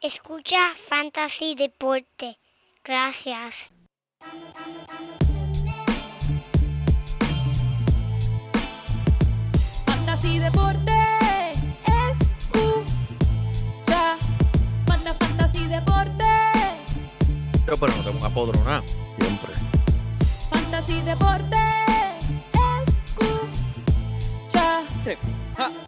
Escucha Fantasy Deporte. Gracias. Fantasy Deporte. Escucha. Manda Fantasy Deporte. Pero, pero no tengo un apodronado. Siempre. Fantasy Deporte. Escucha. Ja.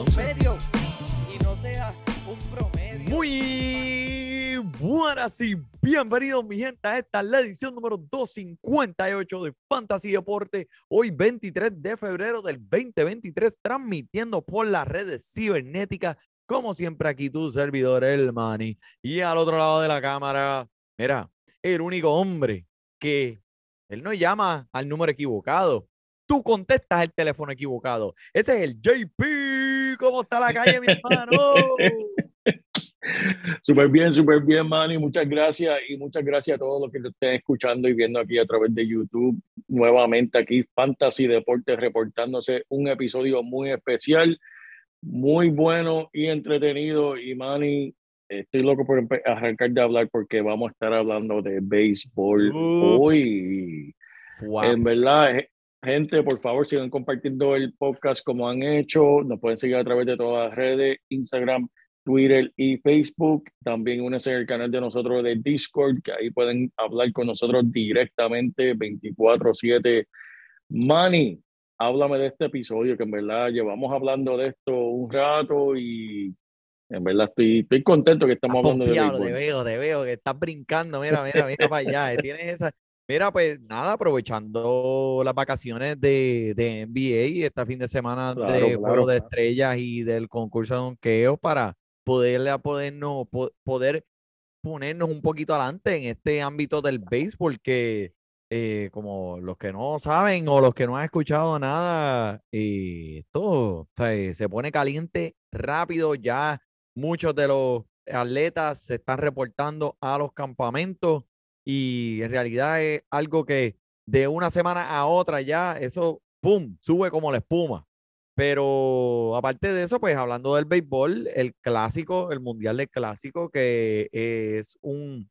buenas y bienvenidos, mi gente, a esta la edición número 258 de Fantasy Deporte. Hoy, 23 de febrero del 2023, transmitiendo por las redes cibernéticas. Como siempre, aquí tu servidor, el Manny. Y al otro lado de la cámara, mira, el único hombre que él no llama al número equivocado. Tú contestas el teléfono equivocado. Ese es el JP. ¿Cómo está la calle, mi hermano? Súper bien, súper bien, Manny. Muchas gracias y muchas gracias a todos los que te estén escuchando y viendo aquí a través de YouTube. Nuevamente aquí, Fantasy Deportes reportándose un episodio muy especial, muy bueno y entretenido. Y Manny, estoy loco por arrancar de hablar porque vamos a estar hablando de béisbol Uh. hoy. Fuá. En verdad, gente, por favor, sigan compartiendo el podcast como han hecho. Nos pueden seguir a través de todas las redes, Instagram, Twitter y Facebook. También únanse al canal de nosotros de Discord, que ahí pueden hablar con nosotros directamente 24/7. Manny, háblame de este episodio, que en verdad llevamos hablando de esto un rato y en verdad estoy, estoy contento que estamos hablando de pompeado, te veo, te veo que estás brincando. Mira, mira, mira para allá. eh, Tienes esa. Mira, pues nada, aprovechando las vacaciones de, de NBA este fin de semana Claro, de claro, Juego de claro. Estrellas y del concurso de donqueo para poderle a podernos, po- poder ponernos un poquito adelante en este ámbito del béisbol que eh, como los que no saben o los que no han escuchado nada, eh, se pone caliente rápido ya muchos de los atletas se están reportando a los campamentos y en realidad es algo que de una semana a otra ya eso, ¡pum!, sube como la espuma. Pero aparte de eso, pues hablando del béisbol, el clásico, el Mundial del Clásico, que es un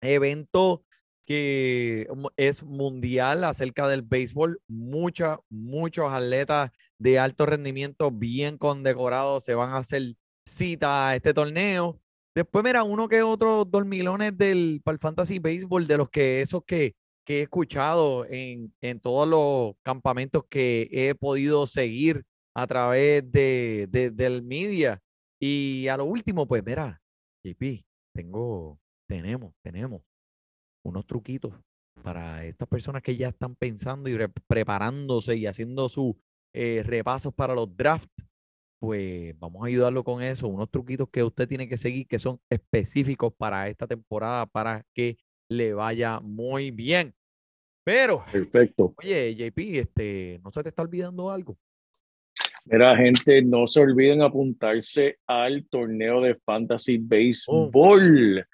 evento que es mundial acerca del béisbol. Mucha, muchos atletas de alto rendimiento bien condecorados se van a hacer cita a este torneo. Después, mira, uno que otro dormilones del para el fantasy béisbol, de los que esos que, que he escuchado en, en todos los campamentos que he podido seguir a través de, de- del media. Y a lo último, pues mira, JP, tengo, tenemos, tenemos unos truquitos para estas personas que ya están pensando y re- preparándose y haciendo sus eh, repasos para los drafts, pues vamos a ayudarlo con eso, unos truquitos que usted tiene que seguir que son específicos para esta temporada para que le vaya muy bien. Pero, Perfecto. oye, JP, este, ¿no se te está olvidando algo? Mira, gente, no se olviden apuntarse al torneo de Fantasy Baseball,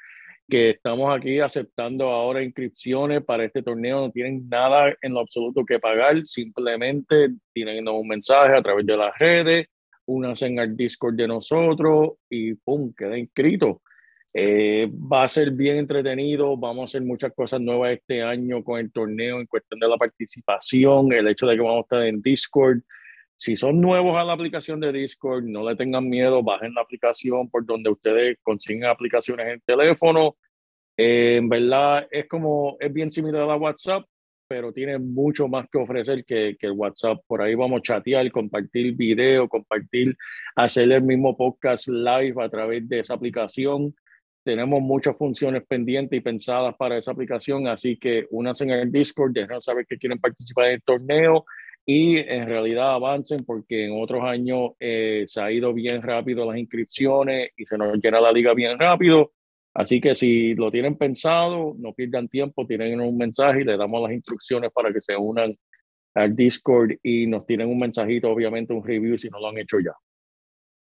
que estamos aquí aceptando ahora inscripciones para este torneo. No tienen nada en lo absoluto que pagar, simplemente tienen un mensaje a través de las redes, únanse al Discord de nosotros y ¡pum! queda inscrito. Eh, va a ser bien entretenido, vamos a hacer muchas cosas nuevas este año con el torneo en cuestión de la participación, el hecho de que vamos a estar en Discord. Si son nuevos a la aplicación de Discord, no le tengan miedo, bajen la aplicación por donde ustedes consiguen aplicaciones en teléfono. Eh, en verdad es como, es bien similar a WhatsApp, pero tiene mucho más que ofrecer que, que el WhatsApp. Por ahí vamos a chatear, compartir video, compartir, hacer el mismo podcast live a través de esa aplicación. Tenemos muchas funciones pendientes y pensadas para esa aplicación, así que únanse en el Discord, déjenos saber que quieren participar en el torneo y en realidad avancen porque en otros años eh, se ha ido bien rápido las inscripciones y se nos llena la liga bien rápido. Así que si lo tienen pensado, no pierdan tiempo, tienen un mensaje y le damos las instrucciones para que se unan al Discord y nos tienen un mensajito, obviamente un review si no lo han hecho ya.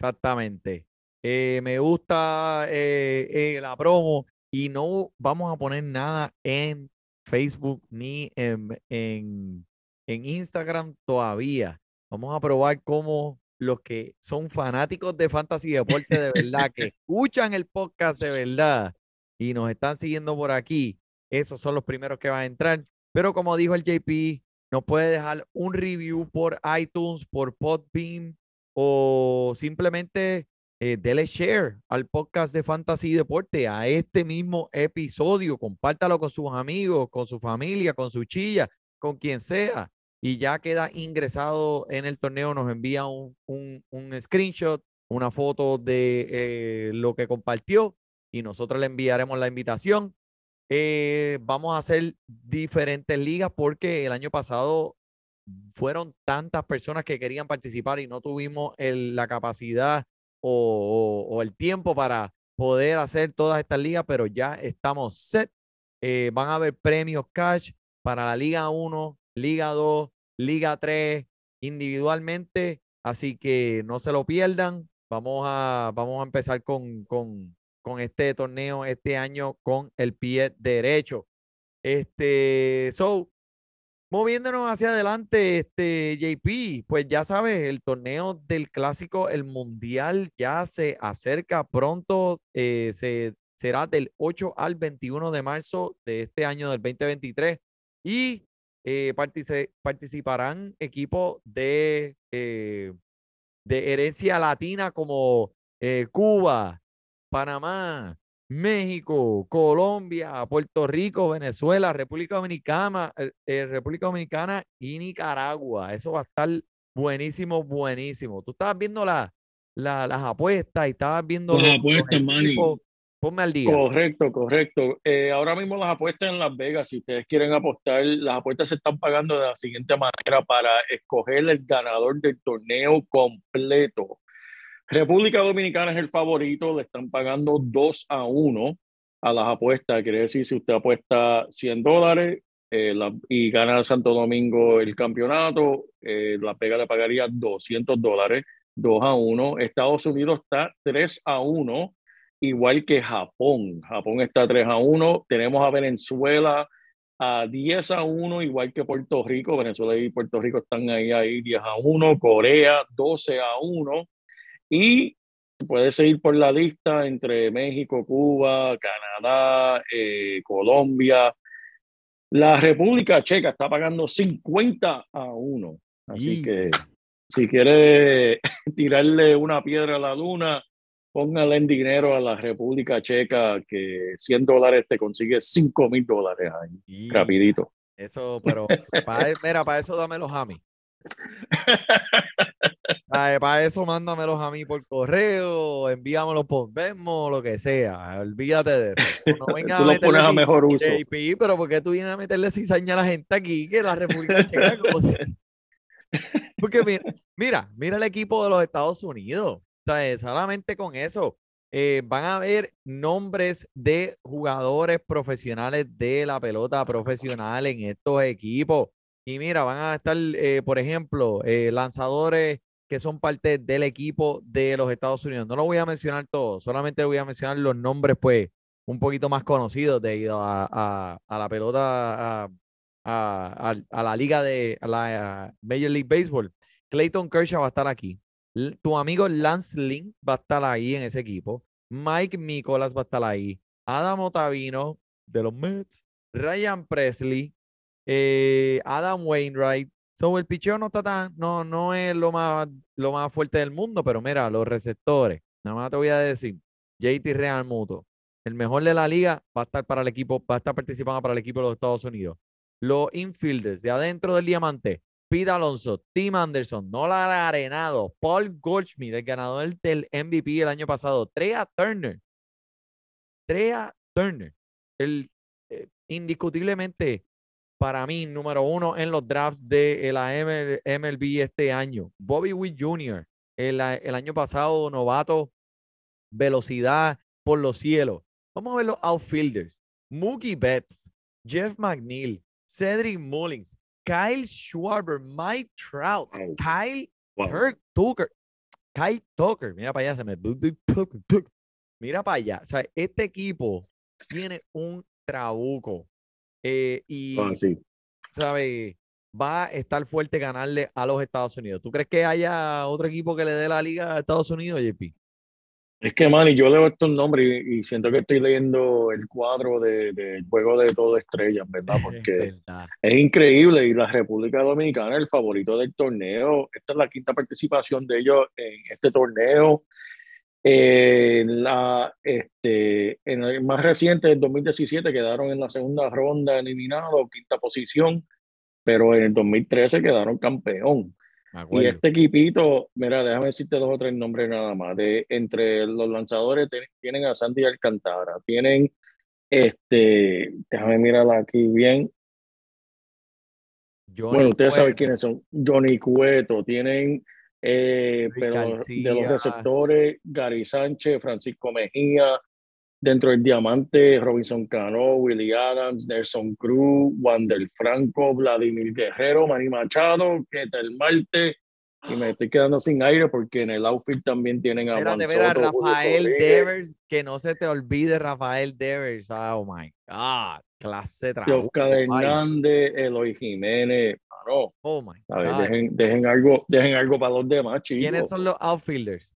Exactamente. Eh, me gusta eh, eh, la promo y no vamos a poner nada en Facebook ni en, en, en Instagram todavía. Vamos a probar cómo los que son fanáticos de fantasy deporte de verdad, que escuchan el podcast de verdad y nos están siguiendo por aquí, esos son los primeros que van a entrar. Pero como dijo el JP, nos puede dejar un review por iTunes, por Podbeam o simplemente eh, dele share al podcast de Fantasy Deporte, a este mismo episodio. Compártalo con sus amigos, con su familia, con su chilla, con quien sea. Y ya queda ingresado en el torneo, nos envía un, un, un screenshot, una foto de eh, lo que compartió y nosotros le enviaremos la invitación. Eh, vamos a hacer diferentes ligas porque el año pasado fueron tantas personas que querían participar y no tuvimos la capacidad o, el tiempo para poder hacer todas estas ligas, pero ya estamos set. Eh, van a haber premios cash para la Liga 1, Liga 2, Liga 3, individualmente, así que no se lo pierdan. Vamos a, vamos a empezar con, con, con este torneo este año con el pie derecho. Este, so, moviéndonos hacia adelante, este JP, pues ya sabes, el torneo del clásico, el mundial ya se acerca pronto, eh, se, será del 8 al 21 de marzo de este año del 2023 y eh, partici participarán equipos de, eh, de herencia latina como eh, Cuba, Panamá, México, Colombia, Puerto Rico, Venezuela, República Dominicana, eh, República Dominicana y Nicaragua. Eso va a estar buenísimo, buenísimo. Tú estabas viendo la, la, las apuestas y estabas viendo las los, apuestas, los equipos. Ponme al día. Correcto, correcto. Eh, ahora mismo las apuestas en Las Vegas, si ustedes quieren apostar, las apuestas se están pagando de la siguiente manera para escoger el ganador del torneo completo. República Dominicana es el favorito, le están pagando 2 a 1 a las apuestas. Quiere decir, si usted apuesta 100 dólares eh, y gana Santo Domingo el campeonato, eh, la pega le pagaría 200 dólares, 2 a 1. Estados Unidos está 3 a 1 igual que Japón. Japón está 3 a 1. Tenemos a Venezuela a 10 a 1, igual que Puerto Rico. Venezuela y Puerto Rico están ahí, ahí 10 a 1. Corea 12 a 1. Y puede seguir por la lista entre México, Cuba, Canadá, eh, Colombia. La República Checa está pagando 50 a 1. Así y... que si quiere tirarle una piedra a la luna, póngale en dinero a la República Checa que 100 dólares te consigue 5 mil dólares ahí, y rapidito. Eso, pero para, mira, para eso dámelos a mí. Para eso mándamelos a mí por correo, envíamelos por Venmo, lo que sea. Olvídate de eso. No vengas tú a lo pones a mejor uso. JP, pero ¿por qué tú vienes a meterle cizaña a la gente aquí que la República Checa? Porque mira, mira, mira el equipo de los Estados Unidos. Sea, solamente con eso eh, van a haber nombres de jugadores profesionales de la pelota profesional en estos equipos. Y mira, van a estar, eh, por ejemplo, eh, lanzadores que son parte del equipo de los Estados Unidos. No lo voy a mencionar todo, solamente voy a mencionar los nombres, pues, un poquito más conocidos debido a, a, a la pelota, a, a, la liga de la Major League Baseball. Clayton Kershaw va a estar aquí. Tu amigo Lance Lynn va a estar ahí en ese equipo. Mike Nicolas va a estar ahí. Adam Otavino de los Mets. Ryan Presley. Eh, Adam Wainwright. So, el picheo no está tan, no, no es lo más, lo más fuerte del mundo, pero mira, los receptores. Nada más te voy a decir. JT Real Muto. El mejor de la liga va a estar para el equipo, va a estar participando para el equipo de los Estados Unidos. Los infielders de adentro del diamante. Pete Alonso, Tim Anderson, Nolan Arenado, Paul Goldschmidt, el ganador del MVP el año pasado, Trea Turner. Trea Turner, el, eh, indiscutiblemente para mí número uno en los drafts de la MLB este año. Bobby Witt Jr., el, el año pasado novato, velocidad por los cielos. Vamos a ver los outfielders. Mookie Betts, Jeff McNeil, Cedric Mullins, Kyle Schwarber, Mike Trout. Kyle Wow. Kirk Tucker, Kyle Tucker, mira para allá, se me... Mira para allá. O sea, este equipo tiene un trabuco. eh, y, sí. ¿sabe? Va a estar fuerte ganarle a los Estados Unidos. ¿Tú crees que haya otro equipo que le dé la liga a Estados Unidos, JP? Es que, man, y yo leo estos nombres y, y siento que estoy leyendo el cuadro de- del juego de todo estrellas, ¿verdad? Porque verdad. es increíble y la República Dominicana, el favorito del torneo, esta es la quinta participación de ellos en este torneo. Eh, la, este, en el más reciente, el 2017, quedaron en la segunda ronda eliminados, quinta posición, pero en el 2013 quedaron campeón. Y este equipito, mira, déjame decirte dos o tres nombres nada más. De, entre los lanzadores tienen a Sandy Alcantara, tienen, este, déjame mirar aquí bien. Johnny Bueno, ustedes saben quiénes son. Johnny Cueto, tienen, eh, pero de los receptores, Gary Sánchez, Francisco Mejía, dentro del diamante, Robinson Cano, Willie Adams, Nelson Cruz, Wander Franco, Vladimir Guerrero, Manny Machado, Ketel Marte, y me estoy quedando sin aire porque en el outfit también tienen a Juan Soto, Rafael. Devers, que no se te olvide Rafael Devers. Oh my God, clase de. Oscar Hernández, Eloy Jiménez, Oh my a ver, God. dejen, dejen algo, dejen algo para los demás, chicos. ¿Quiénes son los outfielders?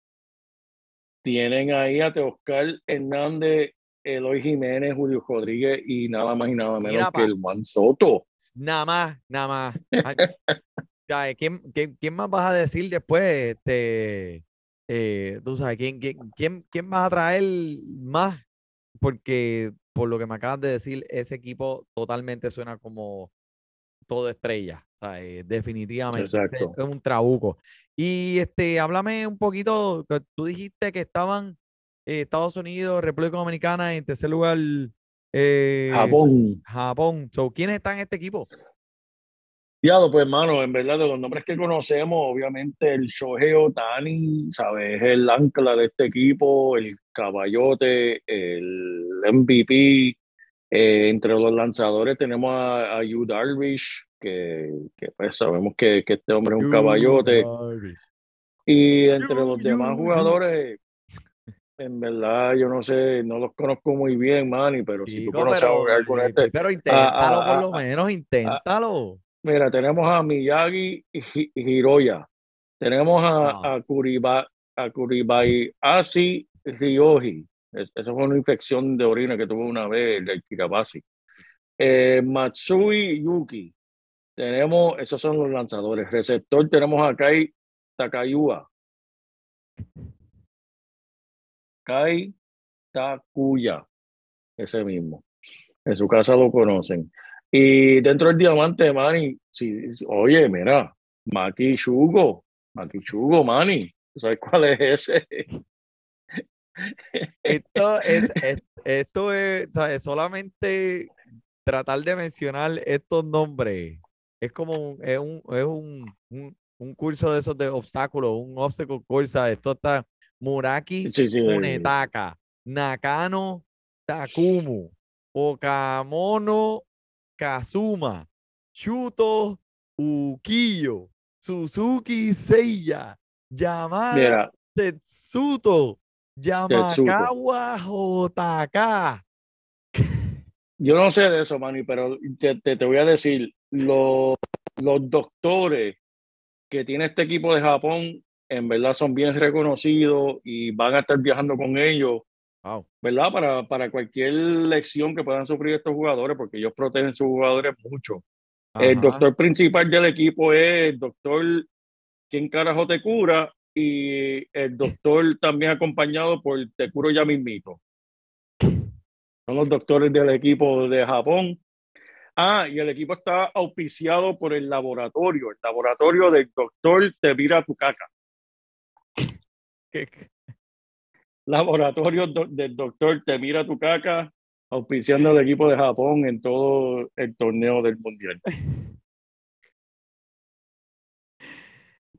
Tienen ahí a Teoscar Hernández, Eloy Jiménez, Julio Rodríguez y nada más y nada menos Mira, que el Juan Soto. Nada más, nada más. Ay, ¿Quién, quién, quién más vas a decir después? Este, eh, tú sabes, ¿quién, quién, quién, quién vas a traer más? Porque por lo que me acabas de decir, ese equipo totalmente suena como todo estrella. O sea, eh, definitivamente. Exacto. Es un trabuco. Y este, háblame un poquito. Tú dijiste que estaban eh, Estados Unidos, República Dominicana, en tercer lugar eh, Japón. Japón. So, ¿Quiénes están en este equipo? Diablo, pues hermano, en verdad de los nombres que conocemos, obviamente el Shohei Otani, ¿sabes? Es el ancla de este equipo, el caballote, el MVP. Eh, entre los lanzadores tenemos a, a Yu Darvish, que, que, pues sabemos que, que este hombre es un caballote. Y entre los demás jugadores, en verdad, yo no sé, no los conozco muy bien, Manny, pero si tú conoces pero, a alguno de eh, este, pero inténtalo por ah, lo menos, inténtalo. Mira, tenemos a Miyagi Hi- Hiroya, tenemos a, Ah. a, Kuriba, a Kuribayashi Ryoji, Es- eso fue una infección de orina que tuvo una vez el Kirabasi. Eh, Matsui Yuki, tenemos, esos son los lanzadores. Receptor tenemos a Kai Takayua. Kai Takuya, ese mismo. En su casa lo conocen. Y dentro del diamante, Manny, sí, oye, mira, Maki Chugo, Maki Chugo, Manny, ¿tú sabes cuál es ese? Esto es, es- esto es, ¿sabes? solamente tratar de mencionar estos nombres. Es como un, es un, es un, un, un curso de esos de obstáculos, un obstacle course. Esto está Muraki Sí, sí. Munetaka, Nakano Takumu, Okamono Kazuma, Shuto Ukiyo, Suzuki Seiya, Yamada Tetsuto, Yamakawa Jotaka. yo no sé de eso, Manny, pero te, te, te voy a decir, los, los doctores que tiene este equipo de Japón, en verdad son bien reconocidos y van a estar viajando con ellos, Wow. ¿verdad? Para, para cualquier lección que puedan sufrir estos jugadores, porque ellos protegen a sus jugadores mucho. El Ajá. doctor principal del equipo es el doctor ¿Quién carajo te cura? Y el doctor también acompañado por Te curo ya mismito. Son los doctores del equipo de Japón. Ah, y el equipo está auspiciado por el laboratorio, el laboratorio del doctor Te vira tu caca. ¿Qué- qué? Laboratorio do- del doctor Te mira tu caca, auspiciando el equipo de Japón en todo el torneo del mundial.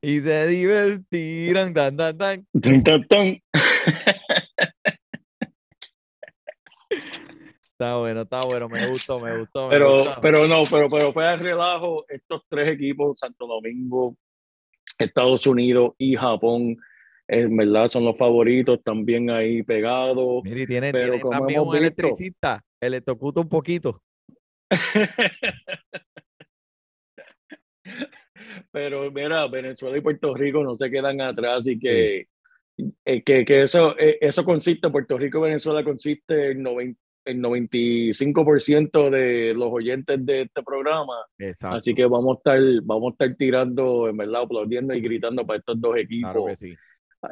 Y se divertirán, tan, tan, tan. Está bueno, está bueno, me gustó, me gustó. me Pero, gustó. pero no, pero, pero fue al relajo. Estos tres equipos, Santo Domingo, Estados Unidos y Japón, en verdad son los favoritos, también ahí pegados. Mira, y tiene, pero tiene también un visto- electricista, electrocuta un poquito. Pero mira, Venezuela y Puerto Rico no se quedan atrás y que, eh, que, que eso, eh, eso consiste, Puerto Rico y Venezuela consiste en, noven- el 95% de los oyentes de este programa. Exacto. Así que vamos a estar, vamos a estar tirando, en verdad, aplaudiendo y gritando para estos dos equipos Claro que sí.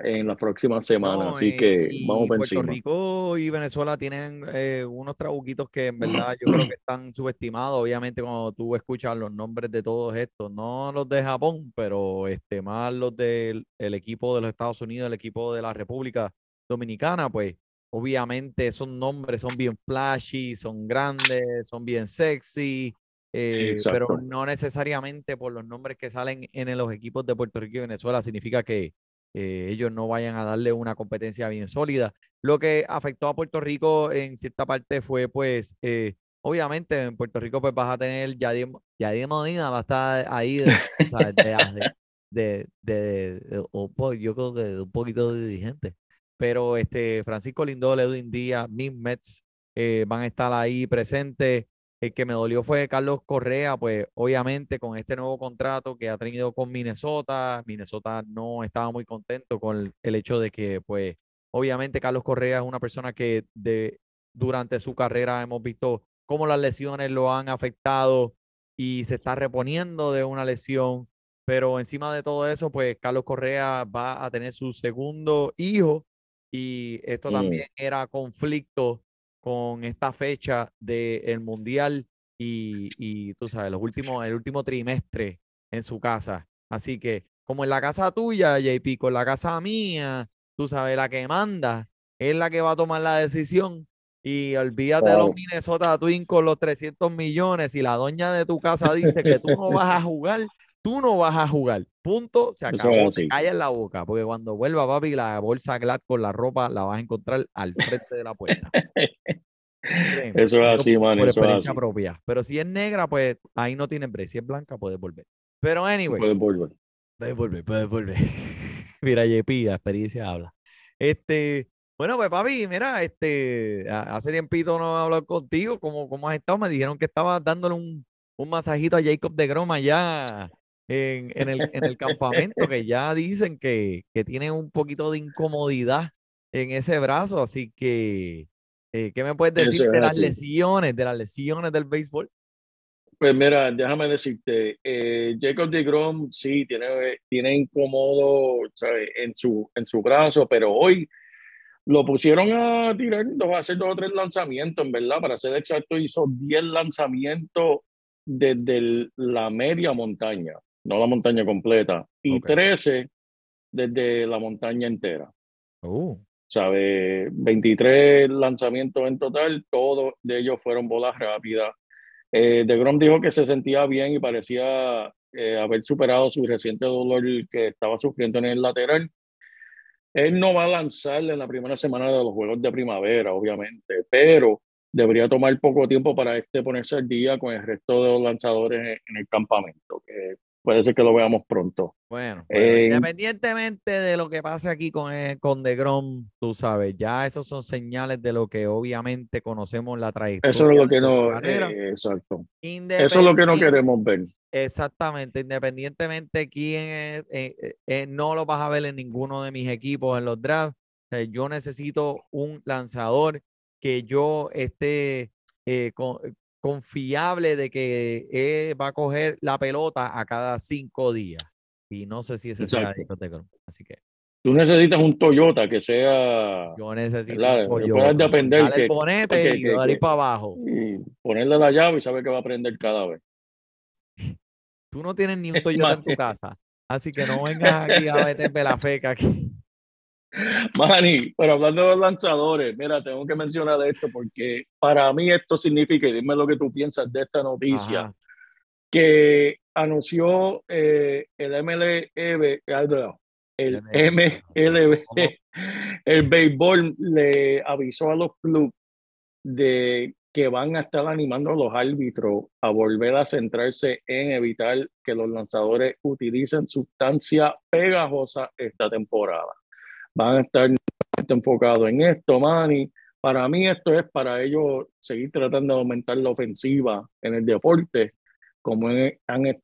en las próximas semanas. No, Así que vamos Puerto encima. Rico y Venezuela tienen eh, unos trabuquitos que en verdad yo creo que están subestimados. Obviamente, cuando tú escuchas los nombres de todos estos, no los de Japón, pero este, más los del el equipo de los Estados Unidos, el equipo de la República Dominicana, pues obviamente esos nombres son bien flashy, son grandes, son bien sexy. eh, pero no necesariamente por los nombres que salen en los equipos de Puerto Rico y Venezuela significa que, eh, ellos no vayan a darle una competencia bien sólida. Lo que afectó a Puerto Rico en cierta parte fue, pues, eh, obviamente en Puerto Rico pues vas a tener Yadier, Yadier Molina va a estar ahí de, de, de, de- po- yo creo que de un poquito de dirigente. Pero este Francisco Lindol, Edwin Díaz, Miss Mets eh, van a estar ahí presentes. El que me dolió fue Carlos Correa, pues obviamente con este nuevo contrato que ha tenido con Minnesota, Minnesota no estaba muy contento con el, el hecho de que, pues, obviamente Carlos Correa es una persona que de, durante su carrera hemos visto cómo las lesiones lo han afectado y se está reponiendo de una lesión, pero encima de todo eso, pues Carlos Correa va a tener su segundo hijo y esto Mm. también era conflicto con esta fecha del Mundial y, y tú sabes, los últimos, el último trimestre en su casa. Así que, como en la casa tuya, JP, con la casa mía, tú sabes, la que manda es la que va a tomar la decisión. Y olvídate de los. Minnesota Twins con los 300 millones. Y la doña de tu casa dice que tú no vas a jugar, tú no vas a jugar. Punto, se acabó. así. Te callas la boca, porque cuando vuelva, papi, la bolsa Glad con la ropa la vas a encontrar al frente de la puerta. Eso es así, man. por Eso es experiencia así. propia. Pero si es negra, pues ahí no tienen break. Si es blanca, puedes volver. Pero anyway, Puedes volver. puedes volver, puedes volver. mira, JP, la experiencia habla. Este, bueno, pues papi, mira, este, hace tiempito no he hablado contigo. ¿Cómo, cómo has estado? Me dijeron que estabas dándole un, un masajito a Jacob de Groma allá en, en el, en el campamento, que ya dicen que, que tiene un poquito de incomodidad en ese brazo. Así que, eh, ¿qué me puedes decir es de las así. lesiones, de las lesiones del béisbol? Pues mira, déjame decirte, eh, Jacob de Grom sí tiene, tiene incómodo ¿sabes? En, su, en su brazo, pero hoy lo pusieron a tirar, dos, a hacer dos o tres lanzamientos, en verdad, para ser exacto, hizo 10 lanzamientos desde el- la media montaña, no la montaña completa, y Ok. 13 desde la montaña entera. Uh, ¿sabe? 23 lanzamientos en total, todos de ellos fueron bolas rápidas. Eh, de Grom dijo que se sentía bien y parecía eh, haber superado su reciente dolor que estaba sufriendo en el lateral. Él no va a lanzar en la primera semana de los Juegos de Primavera, obviamente, pero debería tomar poco tiempo para este ponerse al día con el resto de los lanzadores en, en el campamento, que puede ser que lo veamos pronto. Bueno, En- independientemente de lo que pase aquí con, eh, con DeGrom, tú sabes, ya esos son señales de lo que obviamente conocemos la trayectoria Eso es lo que no, eh, exacto. Eso es lo que no queremos ver. Exactamente, independientemente quién es, eh, eh, eh, no lo vas a ver en ninguno de mis equipos en los drafts. Yo necesito un lanzador que yo esté eh, con- confiable de que eh, va a coger la pelota a cada cinco días. Y no sé si ese sea Exacto. Jacob DeGrom. Así que Tú necesitas un Toyota que sea yo necesito ¿verdad? un Toyota, depender el que- bonete que- y que- dar ir que- para abajo. y ponerle la llave y saber que va a prender cada vez. Tú no tienes ni un Toyota en tu casa. Así que no vengas aquí a meterme la feca aquí. Manny, pero hablando de los lanzadores, mira, tengo que mencionar esto porque para mí esto significa, y dime lo que tú piensas de esta noticia, Ajá. que anunció eh, el MLB, el MLB, ¿Cómo? el béisbol le avisó a los clubes de que van a estar animando a los árbitros a volver a centrarse en evitar que los lanzadores utilicen sustancia pegajosa esta temporada. Van a estar enfocados en esto, Manny. Para mí esto es para ellos seguir tratando de aumentar la ofensiva en el deporte, como han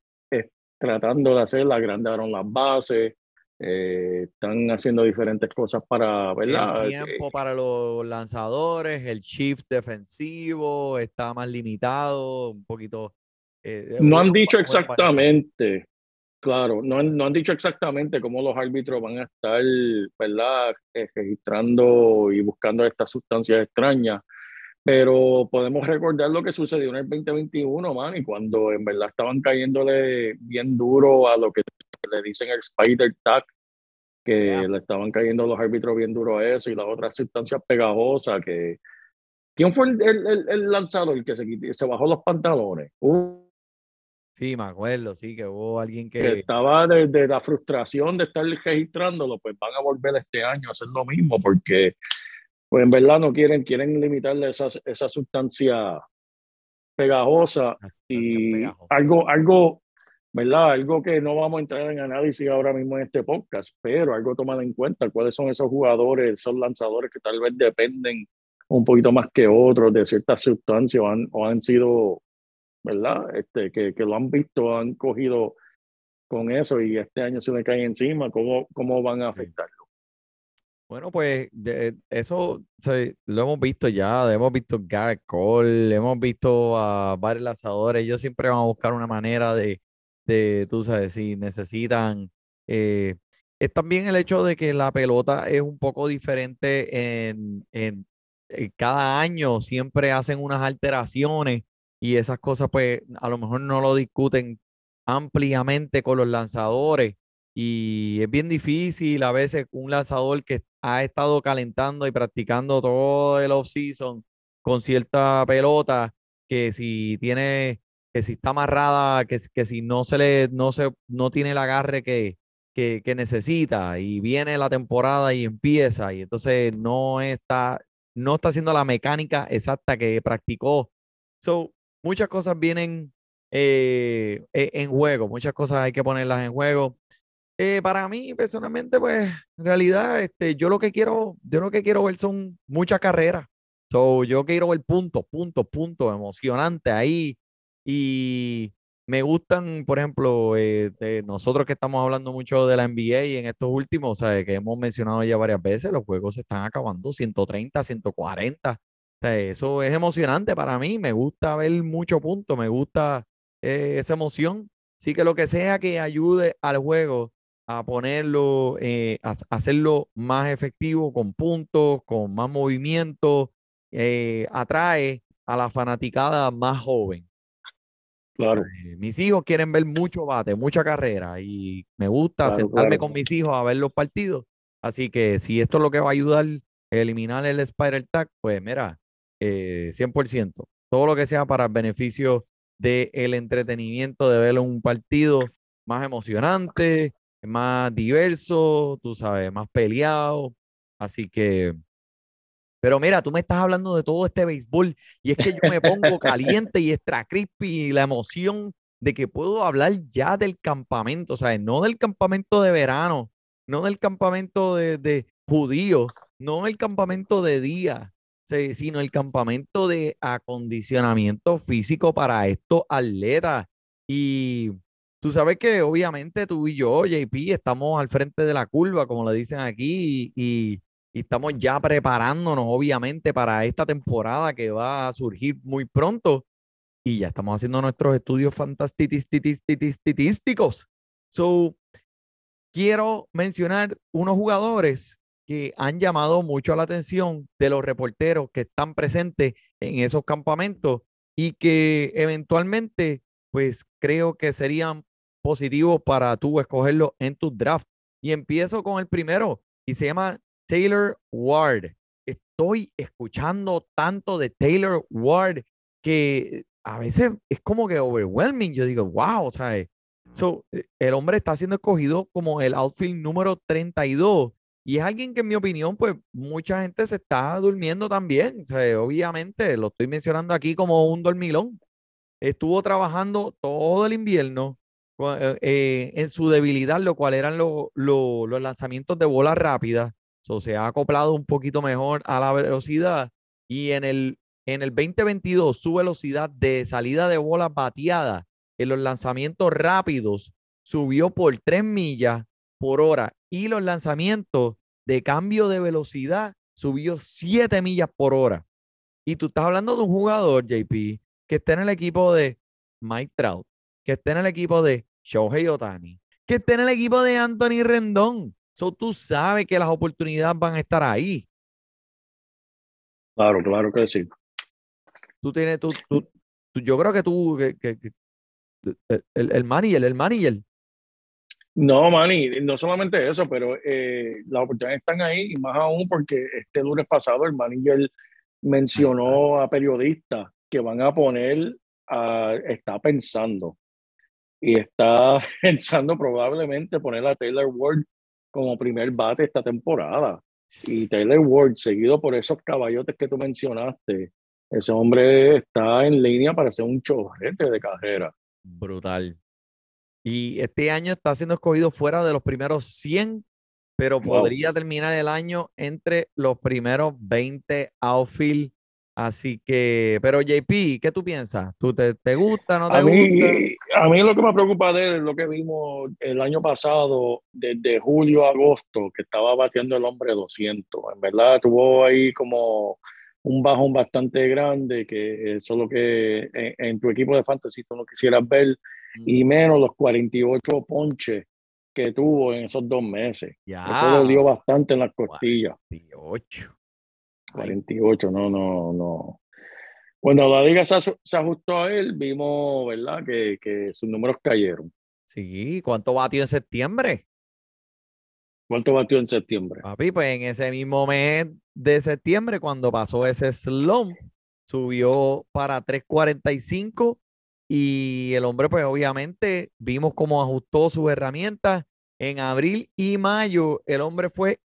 tratando de hacer, agrandaron las bases, eh, están haciendo diferentes cosas para, ¿verdad? El tiempo para los lanzadores, el shift defensivo está más limitado, un poquito. Eh, no han dicho exactamente, claro, no han, no han dicho exactamente cómo los árbitros van a estar, ¿verdad? Eh, registrando y buscando estas sustancias extrañas. Pero podemos recordar lo que sucedió en el 2021, man, y cuando en verdad estaban cayéndole bien duro a lo que le dicen el Spider Tag, que le estaban cayendo los árbitros bien duro a eso, y las otras sustancias pegajosas que... ¿Quién fue el, el, el lanzador que se, se bajó los pantalones? Sí, me acuerdo, sí, que hubo alguien que... que estaba desde la frustración de estar registrándolo, pues van a volver este año a hacer lo mismo, porque pues en verdad no quieren, quieren limitarle esa, esa sustancia pegajosa y algo, algo, ¿verdad? Algo que no vamos a entrar en análisis ahora mismo en este podcast, pero algo tomar en cuenta, cuáles son esos jugadores, esos lanzadores que tal vez dependen un poquito más que otros de ciertas sustancias o han, o han sido, ¿verdad? Este, que, que lo han visto, han cogido con eso y este año se le cae encima, ¿cómo, cómo van a afectarlo? Bueno, pues eso lo hemos visto ya, hemos visto Garrett Cole, hemos visto a varios lanzadores, ellos siempre van a buscar una manera de, de tú sabes, si necesitan. Eh, es también el hecho de que la pelota es un poco diferente en, en, en cada año, siempre hacen unas alteraciones y esas cosas pues a lo mejor no lo discuten ampliamente con los lanzadores y es bien difícil a veces un lanzador que ha estado calentando y practicando todo el off-season con cierta pelota que si tiene, que si está amarrada, que, que si no se le, no se, no tiene el agarre que, que, que necesita y viene la temporada y empieza y entonces no está, no está haciendo la mecánica exacta que practicó. So, muchas cosas vienen eh, e, en juego, muchas cosas hay que ponerlas en juego. Eh, para mí, personalmente, pues, en realidad, este, yo lo que quiero, yo lo que quiero ver son muchas carreras. So, yo quiero ver puntos, puntos, puntos, emocionante ahí. Y me gustan, por ejemplo, eh, nosotros que estamos hablando mucho de la NBA y en estos últimos, o sea, que hemos mencionado ya varias veces, los juegos se están acabando 130, 140. Sea, eso es emocionante para mí. Me gusta ver muchos puntos, me gusta eh, esa emoción. Sí que lo que sea que ayude al juego a ponerlo, eh, a, hacerlo más efectivo con puntos, con más movimiento, eh, atrae a la fanaticada más joven. Claro. Mis hijos quieren ver mucho bate, mucha carrera y me gusta sentarme con mis hijos a ver los partidos. Así que si esto es lo que va a ayudar a eliminar el Spider Tag, pues mira, 100%. Todo lo que sea para el beneficio del entretenimiento de ver un partido más emocionante, más diverso, tú sabes, más peleado. Así que, pero mira, tú me estás hablando de todo este béisbol y es que yo me pongo caliente y extra crispy y la emoción de que puedo hablar ya del campamento, sea, no del campamento de verano, no del campamento de, de judíos, no el campamento de día, sino el campamento de acondicionamiento físico para estos atletas. Y Tú sabes que obviamente tú y yo, JP, estamos al frente de la curva, como le dicen aquí, y, estamos ya preparándonos, obviamente, para esta temporada que va a surgir muy pronto. Y ya estamos haciendo nuestros estudios fantásticos. So, quiero mencionar unos jugadores que han llamado mucho la atención de los reporteros que están presentes en esos campamentos y que eventualmente, pues creo que serían positivo para tú escogerlo en tu draft. Y empiezo con el primero y se llama Taylor Ward. Estoy escuchando tanto de Taylor Ward que a veces es como que overwhelming. Yo digo, wow, ¿sabes? So, eh, el hombre está siendo escogido como el outfield número 32 Y es alguien que, en mi opinión, pues mucha gente se está durmiendo también. Obviamente, lo estoy mencionando aquí como un dormilón. Estuvo trabajando todo el invierno eh, eh, en su debilidad, lo cual eran lo- lo- los lanzamientos de bola rápida. So, se ha acoplado un poquito mejor a la velocidad. Y en el, en el 2022, su velocidad de salida de bola bateada en los lanzamientos rápidos subió por 3 millas por hora y los lanzamientos de cambio de velocidad subió 7 millas por hora. Y tú estás hablando de un jugador, JP, que está en el equipo de Mike Trout, que está en el equipo de Shohei Otani, que está en el equipo de Anthony Rendón. So, tú sabes que las oportunidades van a estar ahí. Claro, claro que sí. Tú tienes, tú, tú- tú- yo creo que tú, que, que- que- el, el, el manager, el manager, No, Manny, no solamente eso, pero eh, las oportunidades están ahí, y más aún porque este lunes pasado el manager mencionó a periodistas que van a poner, a- está pensando, y está pensando probablemente poner a Taylor Ward como primer bate esta temporada. Y Taylor Ward, seguido por esos caballotes que tú mencionaste, ese hombre está en línea para ser un chorrete de carrera. brutal. Y este año está siendo escogido fuera de los primeros 100, pero Wow. podría terminar el año entre los primeros 20 outfield. Así que, pero JP, ¿qué tú piensas? ¿Tú te, te gusta, no te A gusta? mí, a mí lo que me preocupa de él es lo que vimos el año pasado, desde julio a agosto, que estaba batiendo el hombre 200. En verdad, tuvo ahí como un bajón bastante grande, que eso es lo que en, en tu equipo de fantasy tú no quisieras ver, y menos los 48 ponches que tuvo en esos dos meses. Ya. Eso dolió bastante en las costillas. 18. Ay, 48, no, no, no. Cuando la liga se ajustó a él, vimos, ¿verdad?, que, que sus números cayeron. Sí, ¿cuánto batió en septiembre? ¿Cuánto batió en septiembre? Papi, pues en ese mismo mes de septiembre, cuando pasó ese slump, subió para 3.45 y el hombre, pues obviamente, vimos cómo ajustó sus herramientas. En abril y mayo, el hombre fue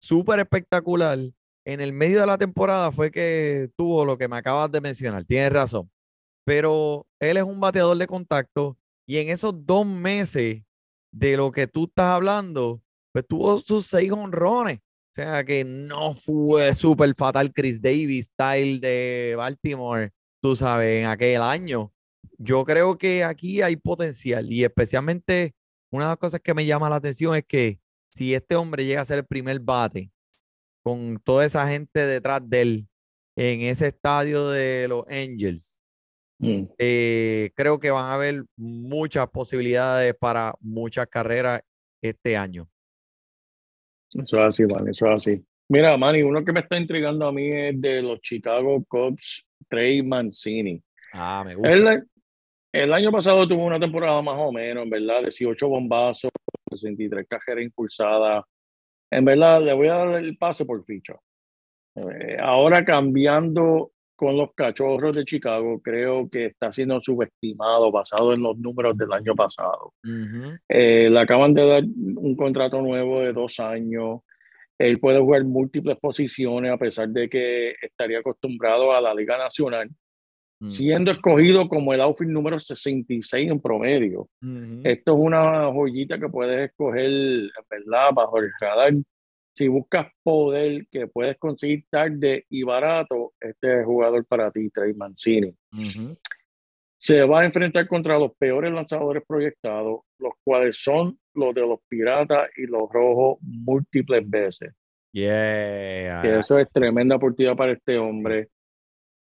súper espectacular. En el medio de la temporada fue que tuvo lo que me acabas de mencionar. Tienes razón. Pero él es un bateador de contacto y en esos dos meses de lo que tú estás hablando, pues tuvo sus seis honrones. O sea que no fue súper fatal Chris Davis style de Baltimore, tú sabes, en aquel año. Yo creo que aquí hay potencial y especialmente una de las cosas que me llama la atención es que si este hombre llega a ser el primer bate con toda esa gente detrás de él en ese estadio de los Angels, Mm. eh, creo que van a haber muchas posibilidades para muchas carreras este año. Eso es así, man, eso es así. Mira, Manny, uno que me está intrigando a mí es de los Chicago Cubs, Trey Mancini. Ah, me gusta. Él, el año pasado tuvo una temporada más o menos, en verdad, 18 bombazos, 63 carreras impulsadas. En verdad, le voy a dar el pase por ficha. Eh, ahora cambiando con los cachorros de Chicago, creo que está siendo subestimado basado en los números del año pasado. Ujú. Eh, le acaban de dar un contrato nuevo de dos años. Él puede jugar múltiples posiciones a pesar de que estaría acostumbrado a la Liga Nacional, Mm. siendo escogido como el outfield número 66 en promedio. Esto es una joyita que puedes escoger, en verdad, bajo el radar. Si buscas poder que puedes conseguir tarde y barato, este es jugador para ti, Trey Mancini. Se va a enfrentar contra los peores lanzadores proyectados, los cuales son los de los Piratas y los Rojos múltiples veces. Yeah. Que eso es tremenda oportunidad para este hombre.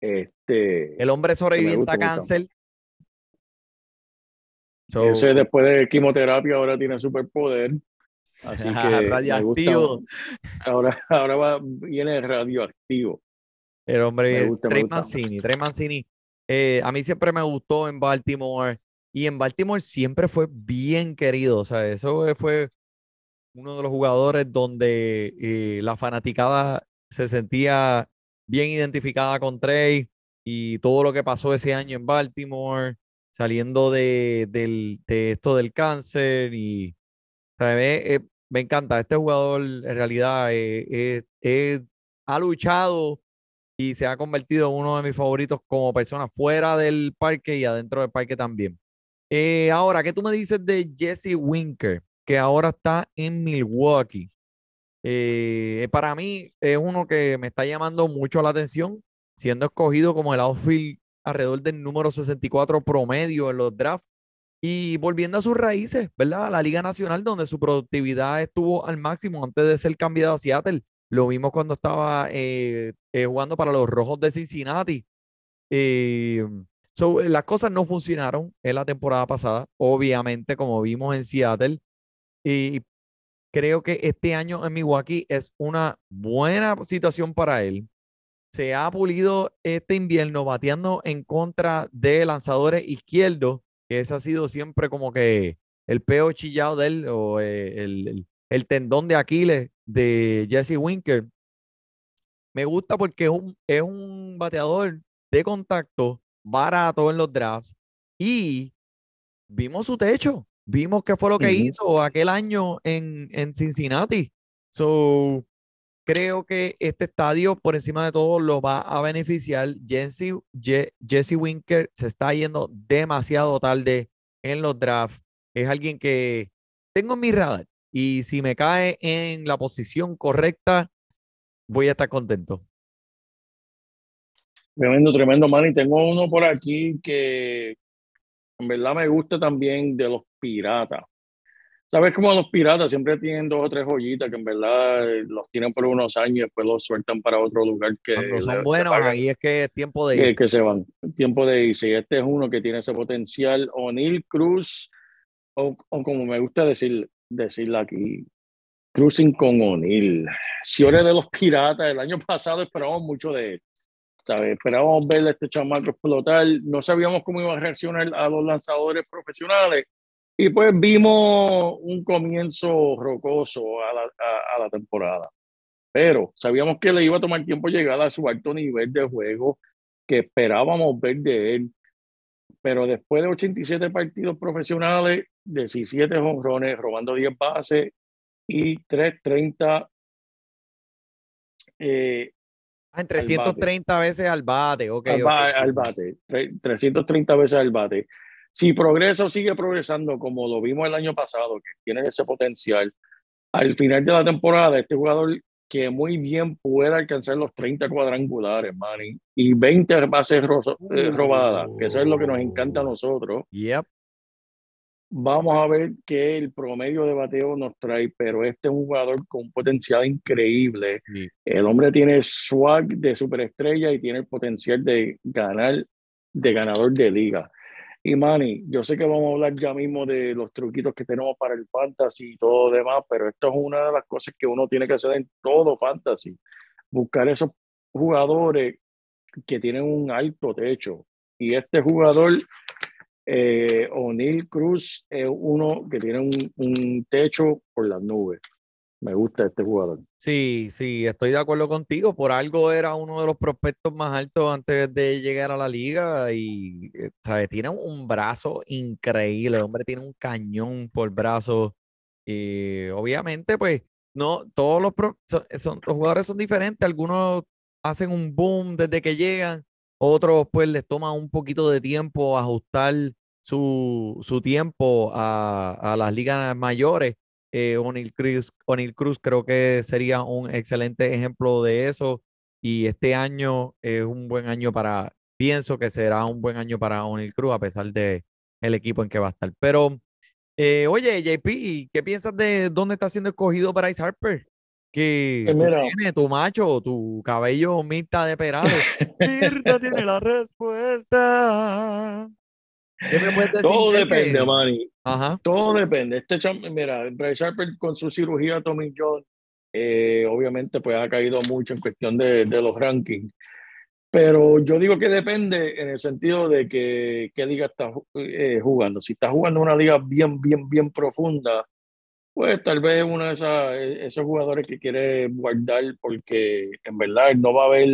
Este, El hombre sobreviviente a cáncer. So, ese después de quimioterapia ahora tiene superpoder. Así que me radioactivo. gusta. Ahora, ahora va, viene radioactivo. El hombre gusta, Trey. Mancini. Trey Mancini. eh, a mí siempre me gustó en Baltimore. Y en Baltimore siempre fue bien querido. O sea, eso fue uno de los jugadores donde eh, la fanaticada se sentía bien identificada con Trey y todo lo que pasó ese año en Baltimore, saliendo de, de esto del cáncer y ¿sabes? Eh, me encanta. Este jugador en realidad eh, eh, eh, ha luchado y se ha convertido en uno de mis favoritos como persona fuera del parque y adentro del parque también. Ahora, ¿qué tú me dices de Jesse Winker, que ahora está en Milwaukee? Eh, para mí es uno que me está llamando mucho la atención, siendo escogido como el outfield alrededor del número 64 promedio en los drafts y volviendo a sus raíces, ¿verdad? A la Liga Nacional, donde su productividad estuvo al máximo antes de ser cambiado a Seattle. Lo vimos cuando estaba eh, eh, jugando para los Rojos de Cincinnati. Eh, so, las cosas no funcionaron en la temporada pasada, obviamente, como vimos en Seattle. Y creo que este año en Milwaukee es una buena situación para él. Se ha pulido este invierno bateando en contra de lanzadores izquierdos, que ese ha sido siempre como que el peo chillado de él o eh, el, el- el tendón de Aquiles de Jesse Winker. Me gusta porque es un, es un bateador de contacto barato en los drafts y vimos su techo. Vimos qué fue lo que Ujú. hizo aquel año en, en Cincinnati. So, creo que este estadio, por encima de todo, lo va a beneficiar. Jesse, Je- Jesse Winker se está yendo demasiado tarde en los drafts. Es alguien que tengo en mi radar. Y si me cae en la posición correcta, voy a estar contento. Tremendo, tremendo, man. Y tengo uno por aquí que en verdad me gusta también de los piratas. Sabes cómo los piratas siempre tienen dos o tres joyitas que en verdad eh, los tienen por unos años y después los sueltan para otro lugar que, Cuando son le buenos, pagan, ahí es que es tiempo de que, irse. que se van. Tiempo de irse. Este es uno que tiene ese potencial. O'Neill Cruz, o, o como me gusta decir, decirle aquí, cruising con O'Neill. Ciore de los piratas, el año pasado esperábamos mucho de él. ¿sabes? Esperábamos ver a este chamaco explotar, no sabíamos cómo iba a reaccionar a los lanzadores profesionales y pues vimos un comienzo rocoso a la, a, a la temporada. Pero sabíamos que le iba a tomar tiempo llegar a su alto nivel de juego que esperábamos ver de él. Pero después de 87 partidos profesionales, 17 jonrones, robando 10 bases y 330 eh, Ah, en bate. 330 veces al bate. Ok, al, ok, ba- sí, al bate, tre- 330 veces al bate. Si progresa o sigue progresando como lo vimos el año pasado, que tiene ese potencial, al final de la temporada, este jugador que muy bien puede alcanzar los 30 cuadrangulares, Manny, y 20 bases eh, robadas, que eso es lo que nos encanta a nosotros. Yep. Vamos a ver qué el promedio de bateo nos trae, pero este es un jugador con un potencial increíble. Sí. El hombre tiene swag de superestrella y tiene el potencial de ganar, de ganador de liga. Y Manny, yo sé que vamos a hablar ya mismo de los truquitos que tenemos para el fantasy y todo lo demás, pero esto es una de las cosas que uno tiene que hacer en todo fantasy. Buscar esos jugadores que tienen un alto techo. Y este jugador, eh, O'Neill Cruz, es uno que tiene un, un techo por las nubes. Me gusta este jugador. Sí, sí, estoy de acuerdo contigo. Por algo era uno de los prospectos más altos antes de llegar a la liga y, eh, ¿sabes? Tiene un brazo increíble. El hombre tiene un cañón por brazo. Y obviamente, pues, no, todos los, pro- son, son- los jugadores son diferentes. Algunos hacen un boom desde que llegan. Otros, pues, les toma un poquito de tiempo ajustar su, su tiempo a, a las ligas mayores eh, O'Neal Cruz, Cruz creo que sería un excelente ejemplo de eso. Y este año es un buen año para, pienso que será un buen año para O'Neal Cruz a pesar de el equipo en que va a estar. Pero, eh, oye, JP, ¿qué piensas de dónde está siendo escogido Bryce Harper? Que Pues tienes tu macho, tu cabello Mirta de Perales. Mirta tiene la respuesta. ¿Qué me puedes decir Todo depende, que- Manny. Ajá. Todo depende. Este mira, Bryce Harper con su cirugía Tommy John, eh, obviamente pues ha caído mucho en cuestión de, de los rankings. Pero yo digo que depende en el sentido de que qué liga está eh, jugando. Si está jugando una liga bien, bien, bien profunda, pues tal vez uno de esas- esos jugadores que quiere guardar porque en verdad no va a haber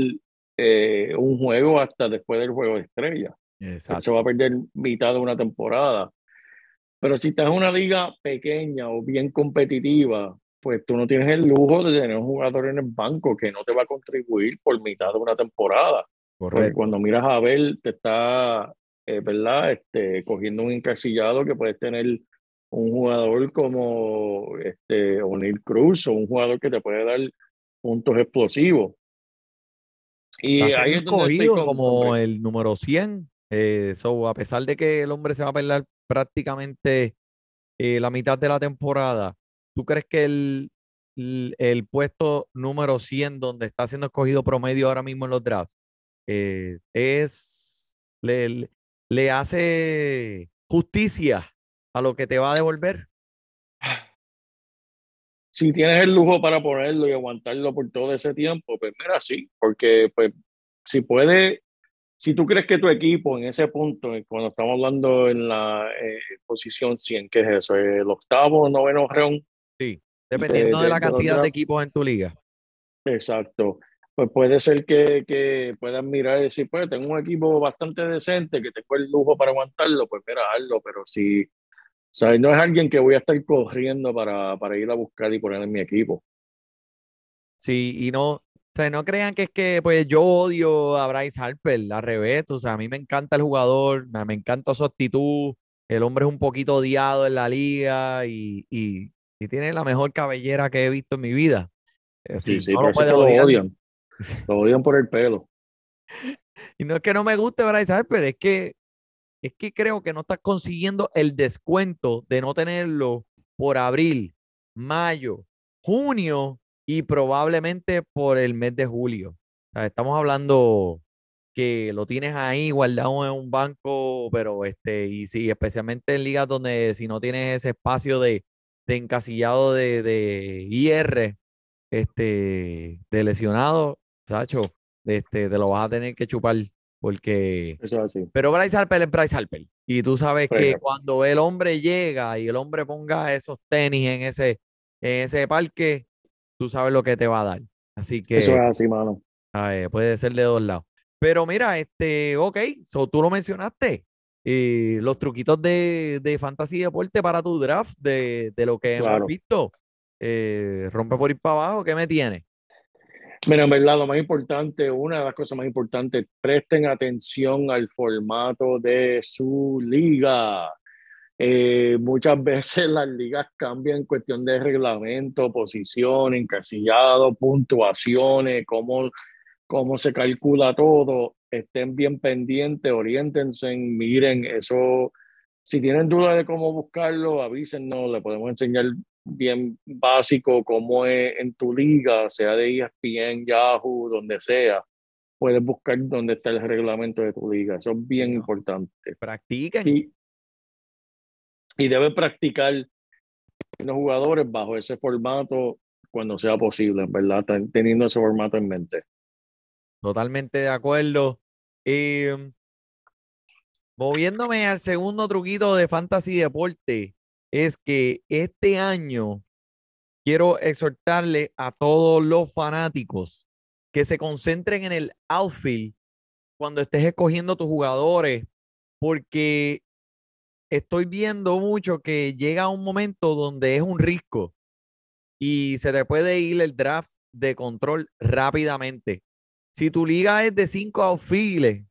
eh, un juego hasta después del juego de estrella. Exacto. Se va a perder mitad de una temporada. Pero si estás en una liga pequeña o bien competitiva, pues tú no tienes el lujo de tener un jugador en el banco que no te va a contribuir por mitad de una temporada. Porque Correcto. cuando miras a Abel, te está, eh, ¿verdad? Este, cogiendo un encasillado que puedes tener un jugador como este, O'Neill Cruz o un jugador que te puede dar puntos explosivos. Y ahí es escogido como hombre, el número 100. Eh, so, a pesar de que el hombre se va a perder prácticamente eh, la mitad de la temporada, ¿tú crees que el, el, puesto número 100, donde está siendo escogido promedio ahora mismo en los drafts, eh, es le, le- le hace justicia a lo que te va a devolver? si tienes el lujo para ponerlo y aguantarlo por todo ese tiempo, pues mira, sí, porque pues si puede, si tú crees que tu equipo en ese punto, eh, cuando estamos hablando en la eh, posición 100, ¿qué es eso? El octavo, noveno round, Dependiendo de, de- la de cantidad de equipos en tu liga. exacto, pues puede ser que, que puedas mirar y decir, pues tengo un equipo bastante decente, que tengo el lujo para aguantarlo, pues mira, hazlo, pero si, ¿sabes? No es alguien que voy a estar corriendo para, para ir a buscar y poner en mi equipo. Sí, y no, o sea, no crean que es que pues yo odio a Bryce Harper, al revés, o sea, a mí me encanta el jugador, me, encanta su actitud, el hombre es un poquito odiado en la liga y, y, y tiene la mejor cabellera que he visto en mi vida. Eh, Sí, sí, no por lo lo odian. Lo odian por el pelo. Y no es que no me guste Bryce Harper, es que, es que creo que no estás consiguiendo el descuento de no tenerlo por abril, mayo, junio y probablemente por el mes de julio. O sea, estamos hablando que lo tienes ahí guardado en un banco, pero este, y sí, especialmente en ligas donde si no tienes ese espacio de, de encasillado de, de IR, este, de lesionado, Sacho, este, te lo vas a tener que chupar porque... Eso es así. Pero Bryce Harper es Bryce Harper. Y tú sabes que Correcto. cuando el hombre llega y el hombre ponga esos tenis en ese, en ese parque, tú sabes lo que te va a dar. Así que Eso es así, mano. eh, puede ser de dos lados. Pero mira, este, ok, so, tú lo mencionaste. eh, los truquitos de, de fantasy deporte para tu draft, de, de lo que hemos visto. Eh, rompe por ir para abajo, ¿qué me tiene? Mira, en verdad, lo más importante, una de las cosas más importantes, presten atención al formato de su liga. Eh, muchas veces las ligas cambian en cuestión de reglamento, posición, encasillado, puntuaciones, cómo, cómo se calcula todo. Estén bien pendientes, oriéntense, miren eso. Si tienen duda de cómo buscarlo, avísennos, le podemos enseñar bien básico cómo es en tu liga, sea de ESPN, Yahoo, donde sea. Puedes buscar dónde está el reglamento de tu liga. Eso es bien importante. Practiquen. Y debe practicar los jugadores bajo ese formato cuando sea posible, ¿verdad? Ten- Teniendo ese formato en mente. Totalmente de acuerdo. Moviéndome al segundo truquito de fantasy deporte, es que este año quiero exhortarle a todos los fanáticos que se concentren en el outfield cuando estés escogiendo tus jugadores, porque estoy viendo mucho que llega un momento donde es un risco y se te puede ir el draft de control rápidamente. Si tu liga es de cinco outfielders,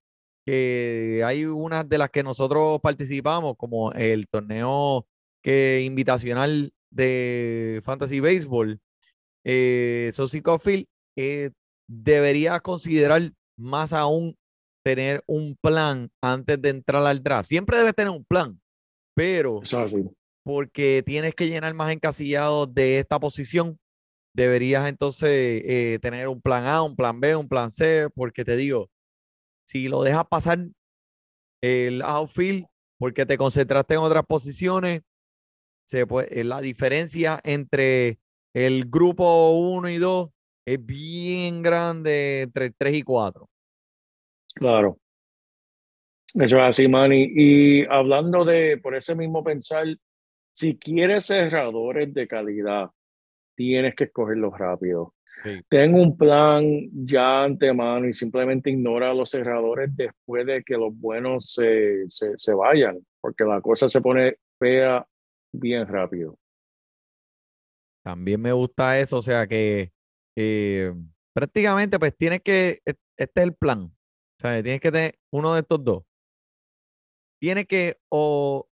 que hay unas de las que nosotros participamos, como el torneo que, invitacional de Fantasy Baseball, eh, esos cinco outfield, eh, deberías considerar más aún tener un plan antes de entrar al draft. Siempre debes tener un plan, pero porque tienes que llenar más encasillados de esta posición, deberías entonces eh, tener un plan A, un plan B, un plan C, porque te digo, si lo dejas pasar el outfield porque te concentraste en otras posiciones, se puede, eh, la diferencia entre el grupo 1 y 2 es bien grande entre 3 y 4. Claro. Eso es así, Manny. Y hablando de, por ese mismo pensar, si quieres cerradores de calidad, tienes que escogerlos rápido. Sí. Ten un plan ya antemano y simplemente ignora a los cerradores después de que los buenos se, se, se vayan, porque la cosa se pone fea bien rápido. También me gusta eso, o sea que eh, prácticamente pues tienes que, e- este es el plan, o sea, tienes que tener uno de estos dos. Tienes que o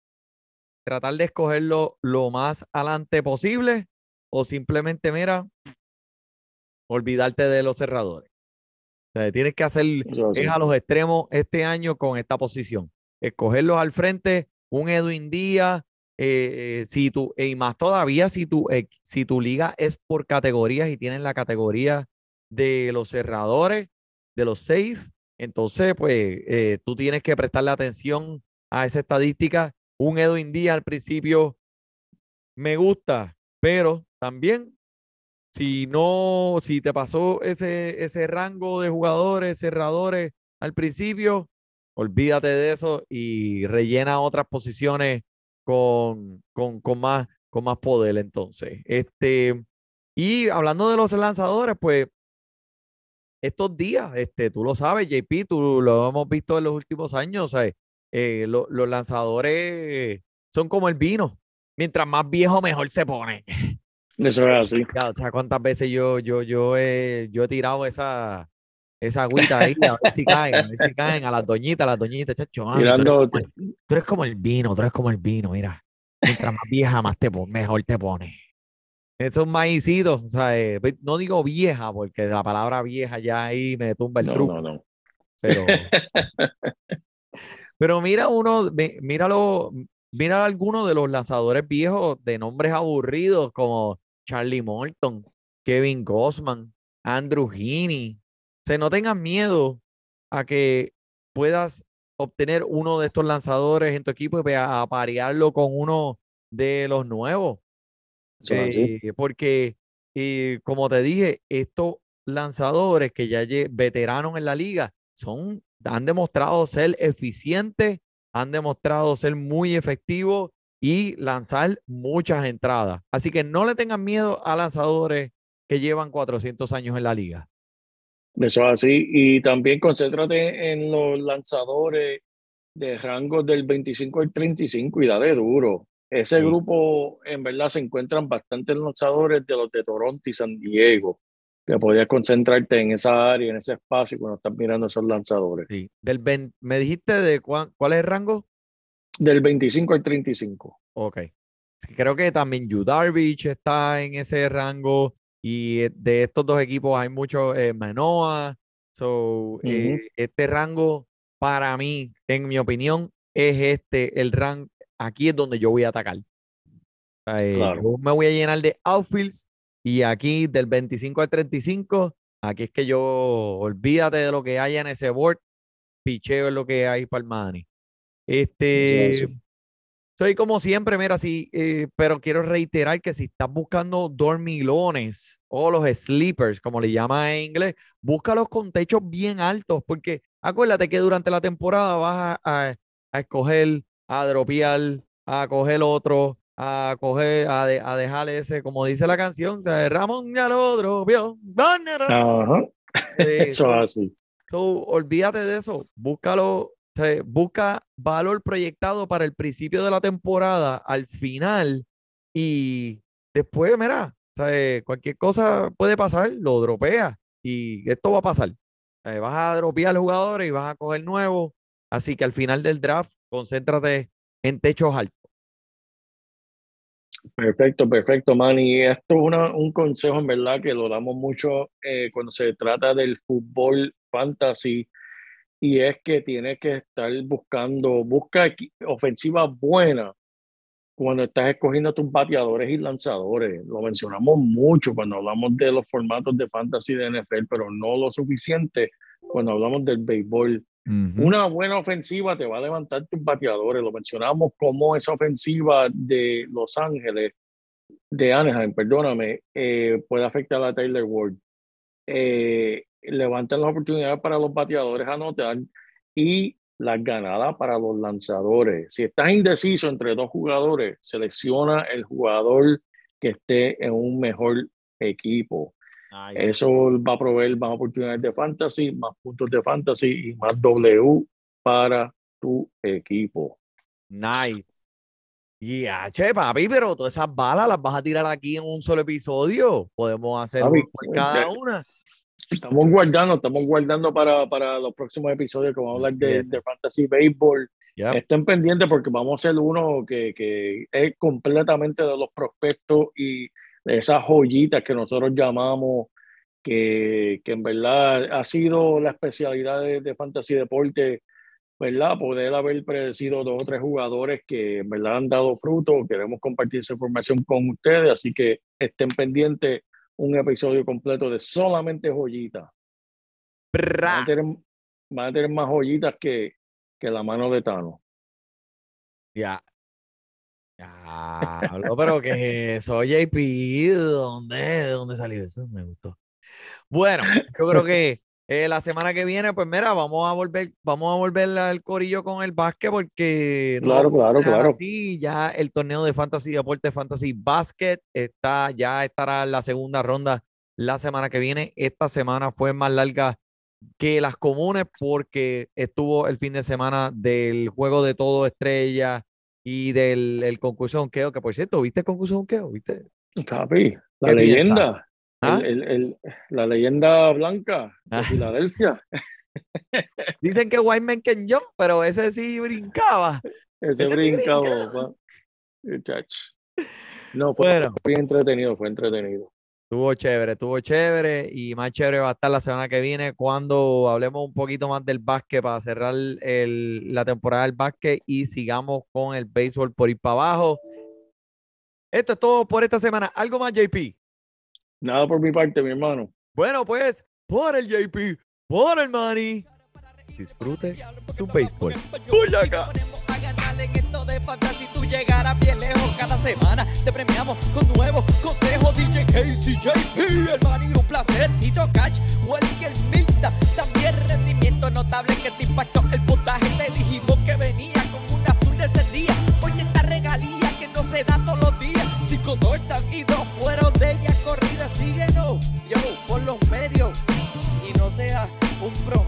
tratar de escogerlo lo más adelante posible o simplemente, mira, olvidarte de los cerradores. O sea, tienes que hacer es a los extremos este año con esta posición. Escogerlos al frente, un Edwin Díaz, eh, eh, si tú, y más todavía si tu, si tu liga es por categorías y tienes la categoría de los cerradores, de los safe, entonces pues eh, tú tienes que prestarle atención a esa estadística. Un Edwin Díaz al principio me gusta, pero también si no, si te pasó ese, ese rango de jugadores, cerradores al principio, olvídate de eso y rellena otras posiciones con, con, con más, con más poder entonces. Este, y hablando de los lanzadores, pues estos días, este, tú lo sabes, JP, tú lo hemos visto en los últimos años. Eh, lo- los lanzadores son como el vino. Mientras más viejo, mejor se pone. Eso es así. O sea, cuántas veces yo, yo, yo, he, yo he tirado esa, esa agüita ahí, a ver si caen, a ver si caen, a las doñitas, a las doñitas, chacho, mami, tú eres Tirando, como el- tú eres como el vino, tú eres como el vino, mira. Mientras más vieja, más te pon- mejor te pone. Esos maicitos, o sea, eh, no digo vieja, porque la palabra vieja ya ahí me tumba el no, truco, no, no. pero, pero mira uno, míralo, mira algunos de los lanzadores viejos de nombres aburridos como Charlie Morton, Kevin Gossman, Andrew Heaney. O sea, no tengan miedo a que puedas obtener uno de estos lanzadores en tu equipo y a, a parearlo con uno de los nuevos. Eh, porque, eh, como te dije, estos lanzadores que ya veteranos en la liga son, han demostrado ser eficientes, han demostrado ser muy efectivos y lanzar muchas entradas. Así que no le tengan miedo a lanzadores que llevan 400 años en la liga. Eso es así. Y también concéntrate en los lanzadores de rangos del 25 al 35 y dale duro. Ese Sí. grupo, en verdad, se encuentran bastantes lanzadores de los de Toronto y San Diego. Que podías concentrarte en esa área, en ese espacio, cuando estás mirando esos lanzadores. Sí. Del ven- ¿Me dijiste de cuán- cuál es el rango? Del 25 al 35. Ok. Creo que también Yu Darvish está en ese rango y eh, de estos dos equipos hay mucho eh, Manoa. So, eh, este rango para mí, en mi opinión, es este el rango. Aquí es donde yo voy a atacar. Eh, Claro. Yo me voy a llenar de outfields y aquí del 25 al 35, aquí es que yo olvídate de lo que haya en ese board, picheo es lo que hay para el money. Este, soy como siempre, mira, sí, eh, pero quiero reiterar que si estás buscando dormilones o los sleepers, como le llama en inglés, búscalos con techos bien altos, porque acuérdate que durante la temporada vas a, a- a escoger, a dropear, a coger otro, a coger, a, de- a dejar ese, como dice la canción, o sea, Ramón ya lo dropeó. Eso so- es así. So, olvídate de eso. Búscalo, o sea, busca valor proyectado para el principio de la temporada, al final, y después, mira, o sea, cualquier cosa puede pasar, lo dropea y esto va a pasar. Eh, vas a dropear jugadores y vas a coger nuevos. Así que al final del draft, concéntrate en techos altos. Perfecto, perfecto, Manny. Esto es una- un consejo en verdad que lo damos mucho eh, cuando se trata del fútbol fantasy y es que tienes que estar buscando, busca equi- ofensiva buena cuando estás escogiendo tus bateadores y lanzadores. Lo mencionamos mucho cuando hablamos de los formatos de fantasy de NFL, pero no lo suficiente cuando hablamos del béisbol. Una buena ofensiva te va a levantar tus bateadores. Lo mencionamos como esa ofensiva de Los Ángeles, de Anaheim, perdóname, eh, puede afectar a Taylor Ward. Eh, levantan las oportunidades para los bateadores a y las ganadas para los lanzadores. Si estás indeciso entre dos jugadores, selecciona el jugador que esté en un mejor equipo. Eso va a proveer más oportunidades de fantasy, más puntos de fantasy y más W para tu equipo. Nice. Y che, papi, pero todas esas balas las vas a tirar aquí en un solo episodio. Podemos hacer Papi, por cada una. Estamos guardando, estamos guardando para, para los próximos episodios que vamos a hablar de, Yes. de Fantasy Baseball. Yep. Estén pendientes porque vamos a hacer uno que, que es completamente de los prospectos y de esas joyitas que nosotros llamamos, que, que en verdad ha sido la especialidad de, de Fantasy Deporte, ¿verdad? Poder haber predecido dos o tres jugadores que en verdad han dado fruto. Queremos compartir esa información con ustedes, así que estén pendientes un episodio completo de solamente joyitas. Van a tener, van a tener más joyitas que, que la mano de Tano. Ya. Hablo, pero que es eso, JP, ¿de dónde, de dónde salió eso? Me gustó. Bueno, yo creo que eh, la semana que viene, pues mira, vamos a volver, vamos a volver al corillo con el básquet porque Claro, claro, claro. así. Ya el torneo de Fantasy Deporte Fantasy Basket está, ya estará la segunda ronda la semana que viene. Esta semana fue más larga que las comunes porque estuvo el fin de semana del juego de todo estrella y del el concurso de donkeo, que por cierto, ¿viste el concurso de? ¿Viste? Capi, la ¿Qué leyenda, ¿Ah? el- el- el- la leyenda blanca de Ah. Filadelfia. Dicen que Wyman can jump, pero ese sí brincaba. Ese Ese sí brinca, brinca. papá. Muchacho. No, fue Bueno, muy entretenido, fue entretenido. Estuvo chévere, estuvo chévere y más chévere va a estar la semana que viene cuando hablemos un poquito más del básquet para cerrar el- la temporada del básquet y sigamos con el béisbol por ir para abajo. Esto es todo por esta semana. ¿Algo más, JP? Nada por mi parte, mi hermano. Bueno, pues, por el JP, por el money, disfrute su béisbol. Cada semana. Te premiamos con nuevos consejos. DJ Casey, JP, el un placer. Tito Cash, Welker Milta. También rendimiento notable que te impactó el puntaje. Te dijimos que venía con una azul de ese día. Oye, esta regalía que no se da todos los días. Cinco no están y dos fueron de ella corrida. Síguenos, yo, por los medios. Y no sea un promedio.